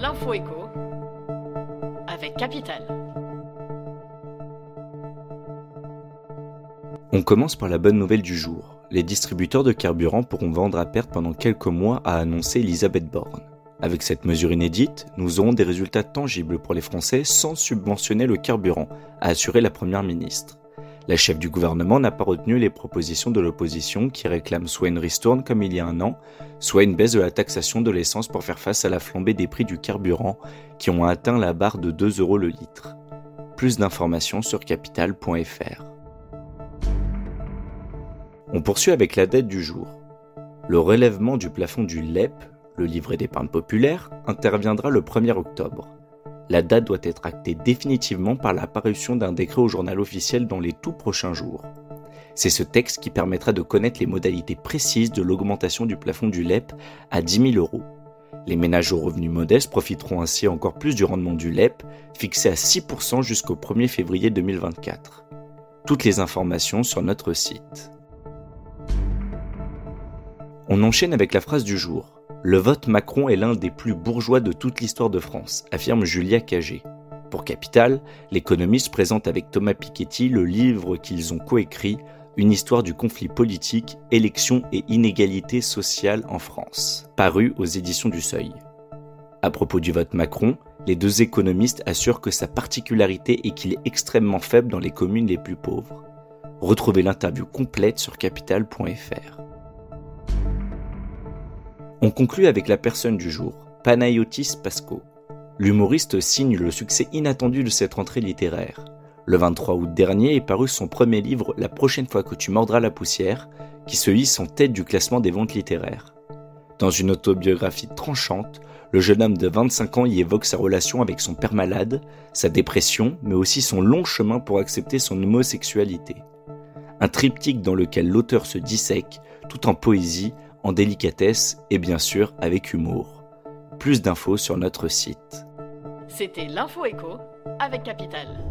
L'info écho avec Capital. On commence par la bonne nouvelle du jour. Les distributeurs de carburant pourront vendre à perte pendant quelques mois, a annoncé Elisabeth Borne. Avec cette mesure inédite, nous aurons des résultats tangibles pour les Français sans subventionner le carburant, a assuré la Première ministre. La chef du gouvernement n'a pas retenu les propositions de l'opposition qui réclament soit une ristourne comme il y a un an, soit une baisse de la taxation de l'essence pour faire face à la flambée des prix du carburant qui ont atteint la barre de 2 euros le litre. Plus d'informations sur capital.fr. On poursuit avec la dette du jour. Le relèvement du plafond du LEP, le livret d'épargne populaire, interviendra le 1er octobre. La date doit être actée définitivement par la parution d'un décret au journal officiel dans les tout prochains jours. C'est ce texte qui permettra de connaître les modalités précises de l'augmentation du plafond du LEP à 10 000 euros. Les ménages aux revenus modestes profiteront ainsi encore plus du rendement du LEP, fixé à 6% jusqu'au 1er février 2024. Toutes les informations sur notre site. On enchaîne avec la phrase du jour. Le vote Macron est l'un des plus bourgeois de toute l'histoire de France, affirme Julia Cagé. Pour Capital, l'économiste présente avec Thomas Piketty le livre qu'ils ont coécrit, Une histoire du conflit politique, élections et inégalités sociales en France, paru aux éditions du Seuil. À propos du vote Macron, les deux économistes assurent que sa particularité est qu'il est extrêmement faible dans les communes les plus pauvres. Retrouvez l'interview complète sur capital.fr. On conclut avec la personne du jour, Panayotis Pasco. L'humoriste signe le succès inattendu de cette rentrée littéraire. Le 23 août dernier est paru son premier livre La prochaine fois que tu mordras la poussière, qui se hisse en tête du classement des ventes littéraires. Dans une autobiographie tranchante, le jeune homme de 25 ans y évoque sa relation avec son père malade, sa dépression, mais aussi son long chemin pour accepter son homosexualité. Un triptyque dans lequel l'auteur se dissèque, tout en poésie, en délicatesse et bien sûr avec humour. Plus d'infos sur notre site. C'était l'info écho avec Capital.